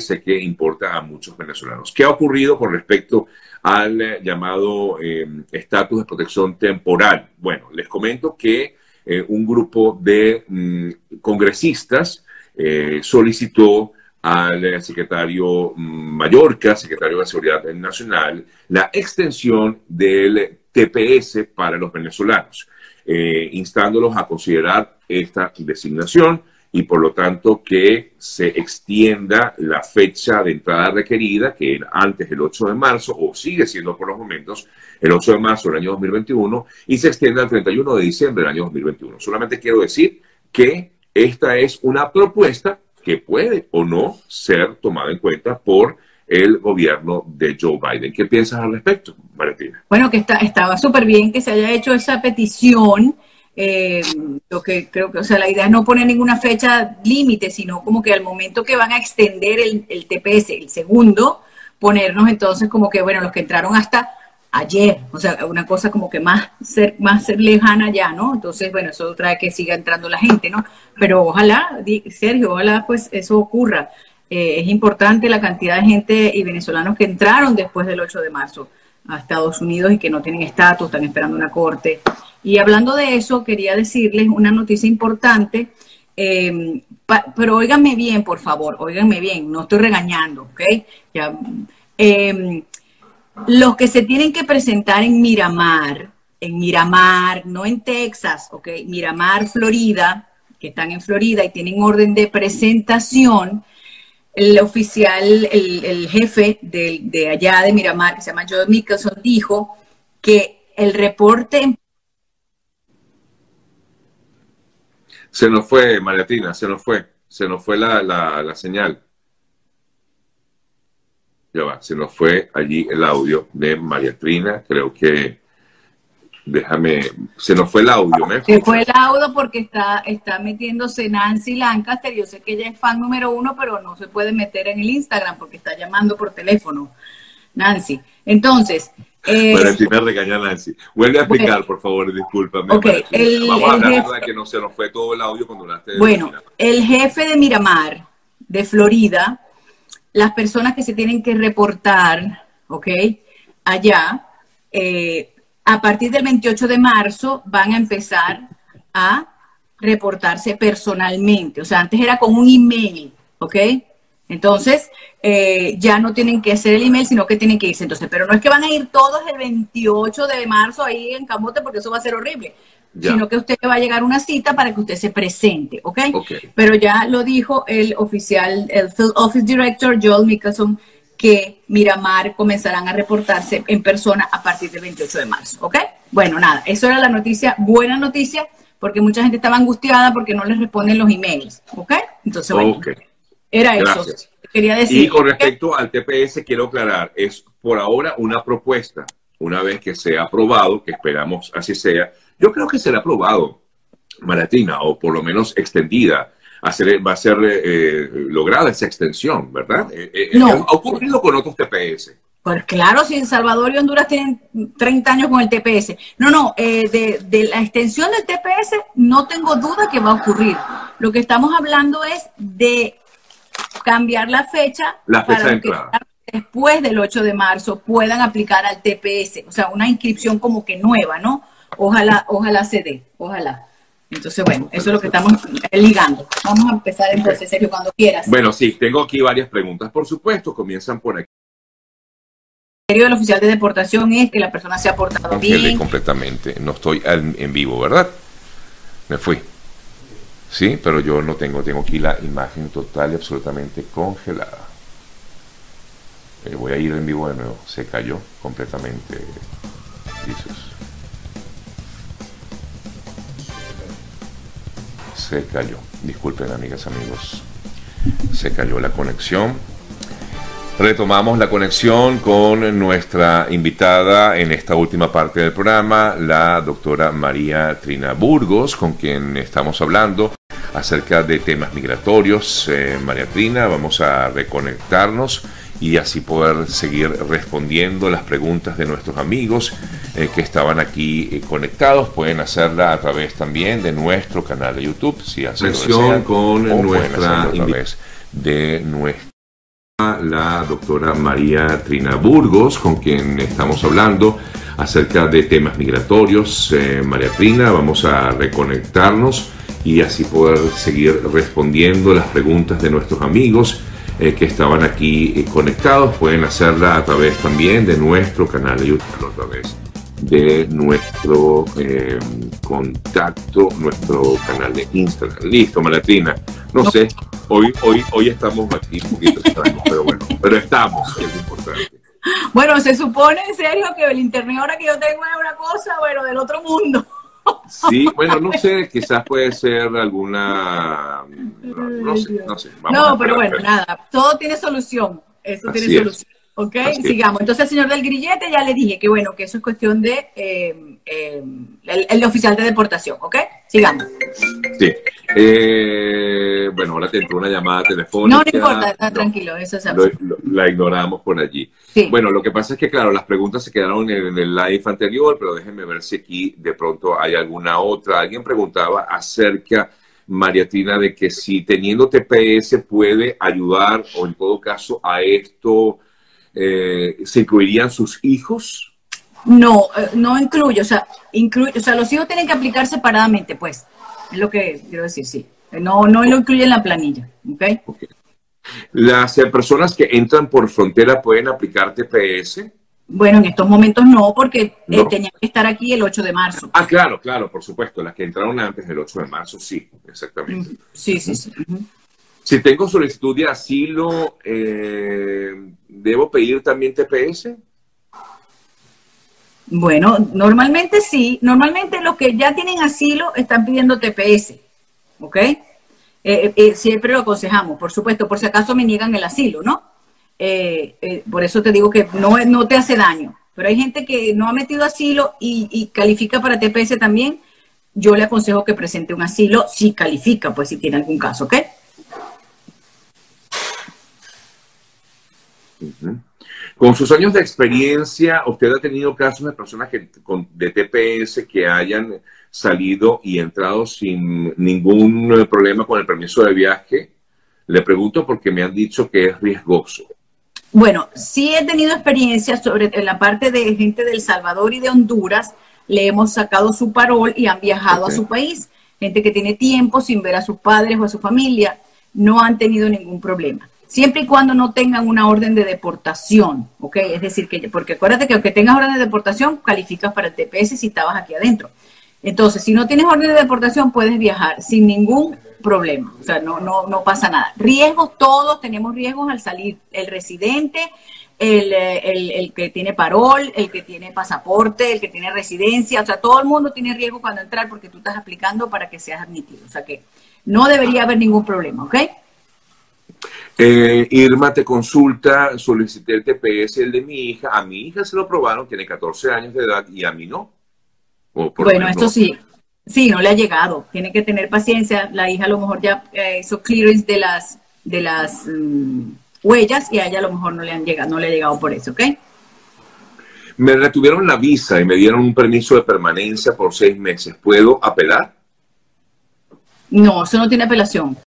sé que importa a muchos venezolanos. ¿Qué ha ocurrido con respecto al eh, llamado estatus de protección temporal? Bueno, les comento que un grupo de mm, congresistas solicitó al secretario mm, Mallorca, secretario de Seguridad Nacional, la extensión del TPS para los venezolanos, eh, instándolos a considerar esta designación y por lo tanto que se extienda la fecha de entrada requerida, que era antes del 8 de marzo, o sigue siendo por los momentos el 8 de marzo del año 2021, y se extienda al 31 de diciembre del año 2021. Solamente quiero decir que esta es una propuesta que puede o no ser tomada en cuenta por el gobierno de Joe Biden. ¿Qué piensas al respecto, Valentina? Bueno, que está, estaba súper bien que se haya hecho esa petición. Eh, lo que creo que, o sea, la idea es no poner ninguna fecha límite, sino como que al momento que van a extender el, el TPS, el segundo, ponernos entonces como que, bueno, los que entraron hasta ayer, o sea, una cosa como que más, ser, más lejana ya, ¿no? Entonces, bueno, eso trae que siga entrando la gente, ¿no? Pero ojalá, Sergio, ojalá pues eso ocurra. Eh, es importante la cantidad de gente y venezolanos que entraron después del 8 de marzo a Estados Unidos y que no tienen estatus, están esperando una corte. Y hablando de eso, quería decirles una noticia importante, eh, pero óiganme bien, por favor, óiganme bien, no estoy regañando, ¿ok? Eh, los que se tienen que presentar en Miramar, en Miramar, no en Texas, ok, Miramar, Florida, que están en Florida y tienen orden de presentación, el oficial, el, jefe de, allá de Miramar, que se llama Joe Mickelson, dijo que el reporte... Se nos fue, Mariatina, se nos fue, se nos fue la, la señal ya va, se nos fue allí el audio de María Trina, creo que, déjame, se nos fue el audio, ¿me? Se fue el audio porque está, está metiéndose Nancy Lancaster, yo sé que ella es fan número uno, pero no se puede meter en el Instagram porque está llamando por teléfono, Nancy. Entonces... Eh, María regaña a Nancy. Vuelve a explicar, por favor, discúlpame. Okay, el, Vamos a jefe, que no se nos fue todo el audio cuando hablaste Bueno, el jefe de Miramar, de Florida, las personas que se tienen que reportar, ¿ok? Allá, eh, a partir del 28 de marzo van a empezar a reportarse personalmente. O sea, antes era con un email, ¿ok? Entonces, eh, ya no tienen que hacer el email, sino que tienen que irse. Entonces, pero no es que van a ir todos el 28 de marzo ahí en Camote, porque eso va a ser horrible sino que usted va a llegar una cita para que usted se presente, ¿ok? Pero ya lo dijo el oficial, el Field Office Director Joel Mickelson, que Miramar comenzarán a reportarse en persona a partir del 28 de marzo, ¿ok? Bueno, nada, eso era la noticia, buena noticia, porque mucha gente estaba angustiada porque no les responden los emails, ¿ok? Entonces, bueno, era eso. Quería decir. Y con respecto al TPS, quiero aclarar, es por ahora una propuesta. Una vez que sea aprobado, que esperamos así sea, yo creo que será aprobado, Maratina, o por lo menos extendida. va a ser eh, eh, lograda esa extensión, ¿verdad? Eh, no. Ha ocurrido con otros TPS. Pues claro, si El Salvador y Honduras tienen 30 años con el TPS. No, no, de, la extensión del TPS no tengo duda que va a ocurrir. Lo que estamos hablando es de cambiar la fecha, la fecha para de que después del 8 de marzo puedan aplicar al TPS, o sea, una inscripción como que nueva, ¿no? Ojalá, ojalá se dé, ojalá. Entonces, bueno, eso es lo que estamos ligando. Vamos a empezar entonces, Sergio, cuando quieras. Bueno, sí, tengo aquí varias preguntas, por supuesto, comienzan por aquí. El criterio del oficial de deportación es que la persona se ha portado bien. completamente, no estoy en vivo, ¿verdad? Me fui. Sí, pero yo no tengo, tengo aquí la imagen total y absolutamente congelada. Eh, voy a ir en vivo de nuevo, se cayó completamente. Jesús. se cayó. Disculpen, amigas, amigos. Se cayó la conexión. Retomamos la conexión con nuestra invitada en esta última parte del programa, la doctora María Trina Burgos, con quien estamos hablando acerca de temas migratorios. Eh, María Trina, vamos a reconectarnos y así poder seguir respondiendo las preguntas de nuestros amigos eh, que estaban aquí eh, conectados. Pueden hacerla a través también de nuestro canal de YouTube, si lo desean, con nuestra a través de nuestra la doctora María Trina Burgos, con quien estamos hablando acerca de temas migratorios. Eh, María Trina, vamos a reconectarnos y así poder seguir respondiendo las preguntas de nuestros amigos eh, que estaban aquí eh, conectados. Pueden hacerla a través también de nuestro canal de YouTube, a través de nuestro eh, contacto, nuestro canal de Instagram. Listo, Malatrina. No sé, hoy, hoy, hoy estamos aquí un poquito extraños, pero bueno, pero estamos, es importante. Bueno, se supone en serio que el internet ahora que yo tengo es una cosa, bueno, del otro mundo. Sí, bueno, no sé, quizás puede ser alguna, no, sé, no sé. no, pero bueno, nada, todo tiene solución, eso tiene solución. Ok, sigamos. Entonces, el señor del grillete ya le dije que bueno, que eso es cuestión de eh, eh, el, oficial de deportación, ¿ok? Sigamos. Sí. Eh, bueno, ahora te entró una llamada telefónica. No, no importa, está tranquilo, eso es La ignoramos por allí. Bueno, lo que pasa es que, claro, las preguntas se quedaron en el live anterior, pero déjenme ver si aquí de pronto hay alguna otra. Alguien preguntaba acerca, Mariatina, de que si teniendo TPS puede ayudar o en todo caso a esto eh, ¿se incluirían sus hijos? No, eh, no incluye, o sea, incluye, o sea, los hijos tienen que aplicar separadamente, pues, es lo que quiero decir, sí. No, no lo incluye en la planilla, ¿ok? okay. ¿Las eh, personas que entran por frontera pueden aplicar TPS? Bueno, en estos momentos no, porque tenían que estar aquí el 8 de marzo. Ah, claro, claro, por supuesto. Las que entraron antes del 8 de marzo, sí, exactamente. Sí, sí, sí. Si tengo solicitud de asilo, eh, ¿debo pedir también TPS? Bueno, normalmente sí. Normalmente los que ya tienen asilo están pidiendo TPS, ¿ok? Eh, eh, siempre lo aconsejamos, por supuesto, por si acaso me niegan el asilo, ¿no? por eso te digo que no, no te hace daño. Pero hay gente que no ha metido asilo y, y califica para TPS también. Yo le aconsejo que presente un asilo si califica, pues si tiene algún caso, ¿ok? Con sus años de experiencia, ¿usted ha tenido casos de personas que, con, de TPS que hayan salido y entrado sin ningún problema con el permiso de viaje? Le pregunto porque me han dicho que es riesgoso. Bueno, sí he tenido experiencia sobre en la parte de gente del Salvador y de Honduras. Le hemos sacado su parol y han viajado a su país. Gente que tiene tiempo sin ver a sus padres o a su familia, no han tenido ningún problema siempre y cuando no tengan una orden de deportación, ¿ok? Es decir, que, porque acuérdate que aunque tengas orden de deportación, calificas para el TPS si estabas aquí adentro. Entonces, si no tienes orden de deportación, puedes viajar sin ningún problema, o sea, no, no, no pasa nada. Riesgos, todos tenemos riesgos al salir, el residente, el, el, el, que tiene parol, el que tiene pasaporte, el que tiene residencia, o sea, todo el mundo tiene riesgo cuando entrar porque tú estás aplicando para que seas admitido, o sea que no debería haber ningún problema, ¿ok? Eh, Irma te consulta, solicité el TPS, el de mi hija. A mi hija se lo probaron, tiene 14 años de edad y a mí no. bueno, esto sí. Sí, no le ha llegado. Tiene que tener paciencia. La hija a lo mejor ya eh, hizo clearance de las, de las mm, huellas y a ella a lo mejor no le han llegado, no le ha llegado por eso, ¿ok? Me retuvieron la visa y me dieron un permiso de permanencia por seis meses. ¿Puedo apelar? No, eso no tiene apelación.